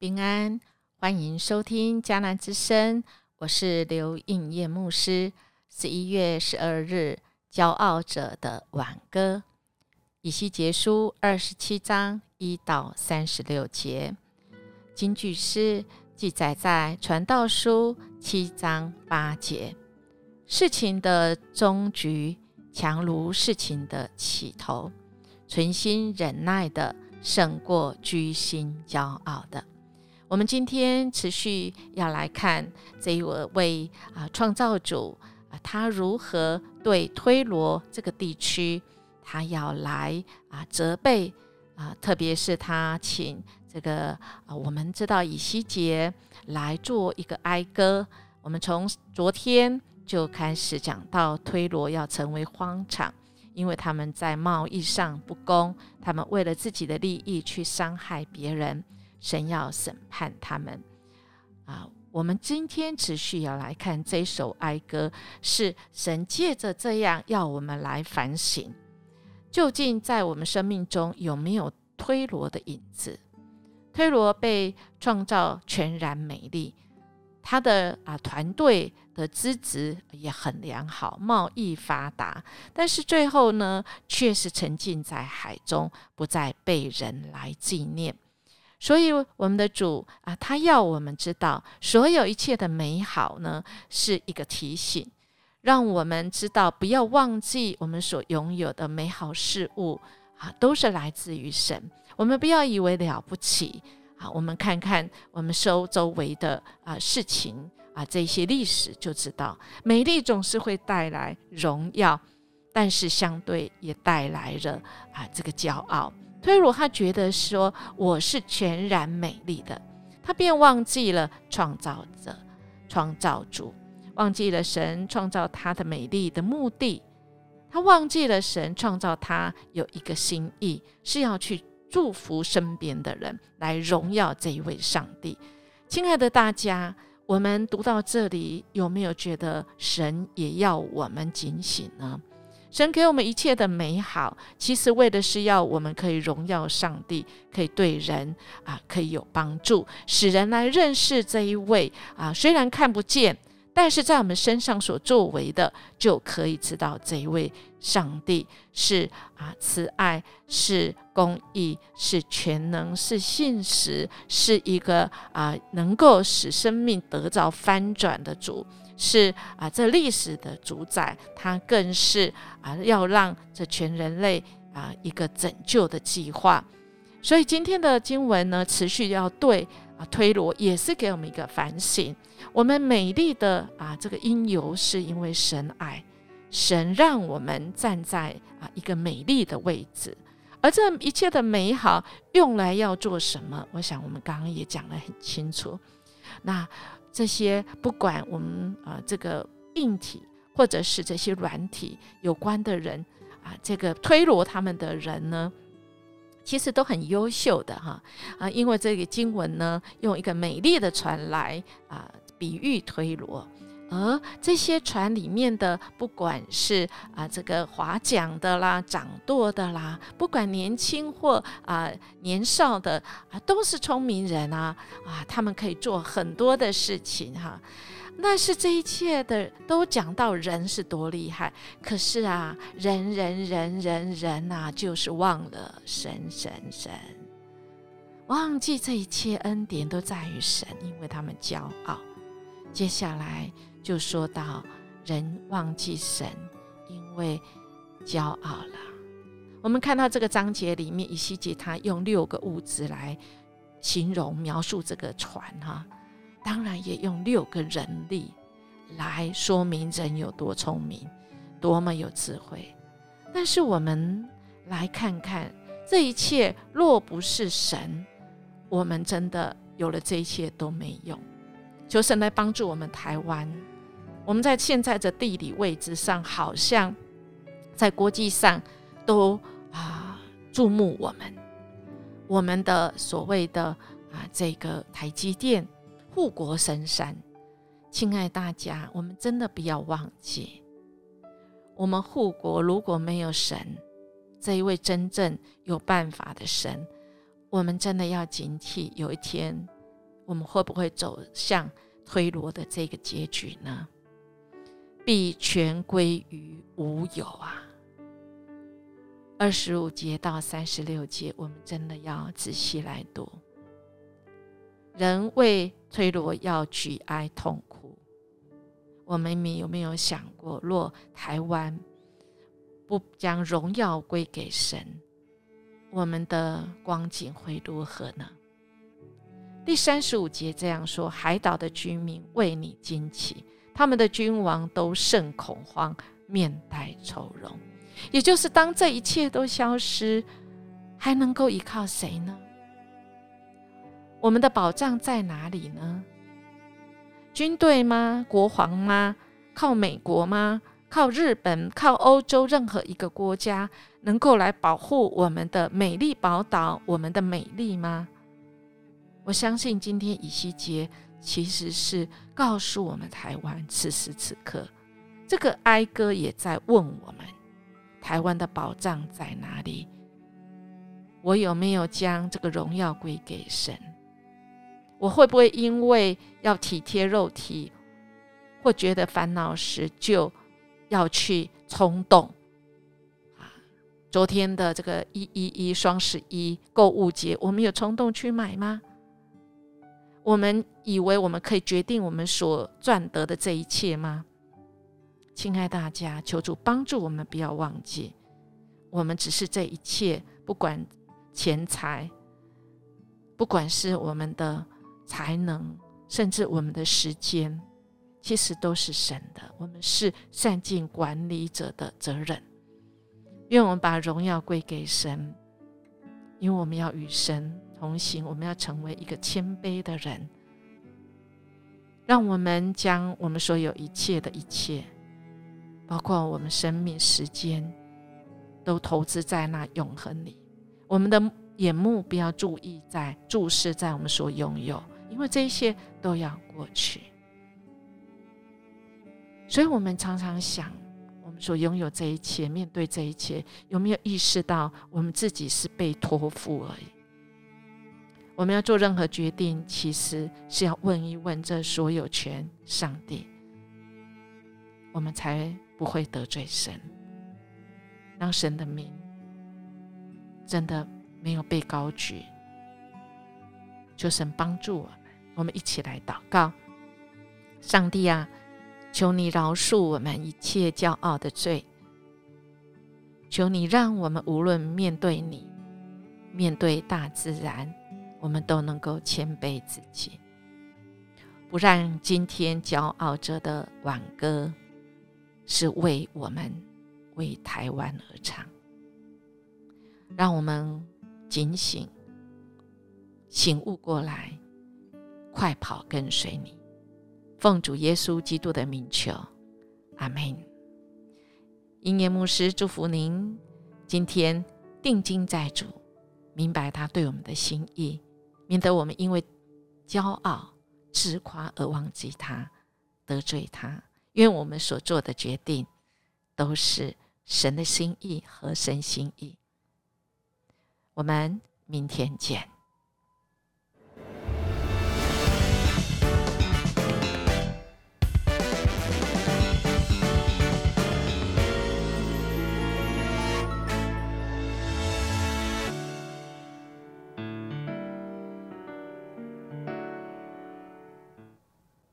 平安，欢迎收听迦南之声，我是刘应叶牧师。十一月十二日，骄傲者的挽歌，以西结书二十七章一到三十六节，金句诗记载在传道书七章八节。事情的终局强如事情的起头，存心忍耐的胜过居心骄傲的。我们今天持续要来看这一位啊创造主啊，他如何对推罗这个地区，他要来啊责备啊，特别是他请这个啊，我们知道以西结来做一个哀歌。我们从昨天就开始讲到推罗要成为荒场，因为他们在贸易上不公，他们为了自己的利益去伤害别人。神要审判他们啊！我们今天持续要来看这首哀歌，是神借着这样要我们来反省，究竟在我们生命中有没有推罗的影子？推罗被创造全然美丽，他的啊团队的资质也很良好，贸易发达，但是最后呢，却是沉浸在海中，不再被人来纪念。所以，我们的主啊，他要我们知道，所有一切的美好呢，是一个提醒，让我们知道不要忘记我们所拥有的美好事物啊，都是来自于神。我们不要以为了不起啊，我们看看我们周周围的啊事情啊，这些历史就知道，美丽总是会带来荣耀，但是相对也带来了啊这个骄傲。推罗他觉得说我是全然美丽的，他便忘记了创造者、创造主，忘记了神创造他的美丽的目的，他忘记了神创造他有一个心意，是要去祝福身边的人，来荣耀这一位上帝。亲爱的大家，我们读到这里，有没有觉得神也要我们警醒呢？神给我们一切的美好，其实为的是要我们可以荣耀上帝，可以对人啊，可以有帮助，使人来认识这一位啊，虽然看不见，但是在我们身上所作为的，就可以知道这一位上帝是啊慈爱，是公义，是全能，是信实，是一个啊能够使生命得着翻转的主。是啊，这历史的主宰，他更是啊，要让这全人类啊一个拯救的计划。所以今天的经文呢，持续要对啊推罗，也是给我们一个反省。我们美丽的啊这个因由，是因为神爱，神让我们站在啊一个美丽的位置，而这一切的美好用来要做什么？我想我们刚刚也讲得很清楚。那。这些不管我们啊，这个硬体或者是这些软体有关的人啊，这个推罗他们的人呢，其实都很优秀的哈啊，因为这个经文呢，用一个美丽的船来啊比喻推罗。而这些船里面的，不管是啊这个划桨的啦、掌舵的啦，不管年轻或啊年少的啊，都是聪明人啊啊，他们可以做很多的事情哈。那是这一切的都讲到人是多厉害，可是啊，人人人人人呐，就是忘了神神神，忘记这一切恩典都在于神，因为他们骄傲。接下来。就说到人忘记神，因为骄傲了。我们看到这个章节里面，以西结他用六个物质来形容描述这个船哈，当然也用六个人力来说明人有多聪明，多么有智慧。但是我们来看看这一切，若不是神，我们真的有了这一切都没用。求神来帮助我们台湾。我们在现在的地理位置上，好像在国际上都啊注目我们，我们的所谓的啊这个台积电护国神山，亲爱大家，我们真的不要忘记，我们护国如果没有神这一位真正有办法的神，我们真的要警惕，有一天我们会不会走向推罗的这个结局呢？必全归于无有啊！二十五节到三十六节，我们真的要仔细来读。人为推罗要举哀痛哭，我们有没有想过，若台湾不将荣耀归给神，我们的光景会如何呢？第三十五节这样说：海岛的居民为你惊奇，他们的君王都甚恐慌，面带愁容。也就是当这一切都消失，还能够依靠谁呢？我们的保障在哪里呢？军队吗？国皇吗？靠美国吗？靠日本？靠欧洲任何一个国家能够来保护我们的美丽宝岛，我们的美丽吗？我相信今天以西结其实是告诉我们台湾，此时此刻这个哀歌也在问我们。台湾的宝藏在哪里？我有没有将这个荣耀归给神？我会不会因为要体贴肉体，或觉得烦恼时，就要去冲动？啊，昨天的这个一一一双十一购物节，我们有冲动去买吗？我们以为我们可以决定我们所赚得的这一切吗？亲爱大家，求主帮助我们，不要忘记，我们只是这一切，不管钱财，不管是我们的才能，甚至我们的时间，其实都是神的。我们是善尽管理者的责任。愿我们把荣耀归给神，因为我们要与神同行，我们要成为一个谦卑的人。让我们将我们所有一切的一切。包括我们生命、时间，都投资在那永恒里。我们的眼目不要注意在注视在我们所拥有，因为这一切都要过去。所以，我们常常想，我们所拥有这一切，面对这一切，有没有意识到我们自己是被托付而已？我们要做任何决定，其实是要问一问这所有权上帝，我们才。不会得罪神，让神的名真的没有被高举。求神帮助我们，我们一起来祷告：上帝啊，求你饶恕我们一切骄傲的罪。求你让我们无论面对你，面对大自然，我们都能够谦卑自己，不让今天骄傲着的挽歌。是为我们为台湾而唱，让我们警醒、醒悟过来，快跑跟随你，奉主耶稣基督的名求，阿门。音乐牧师祝福您，今天定睛在主，明白他对我们的心意，免得我们因为骄傲、自夸而忘记他，得罪他。因为我们所做的决定都是神的心意和神心意。我们明天见。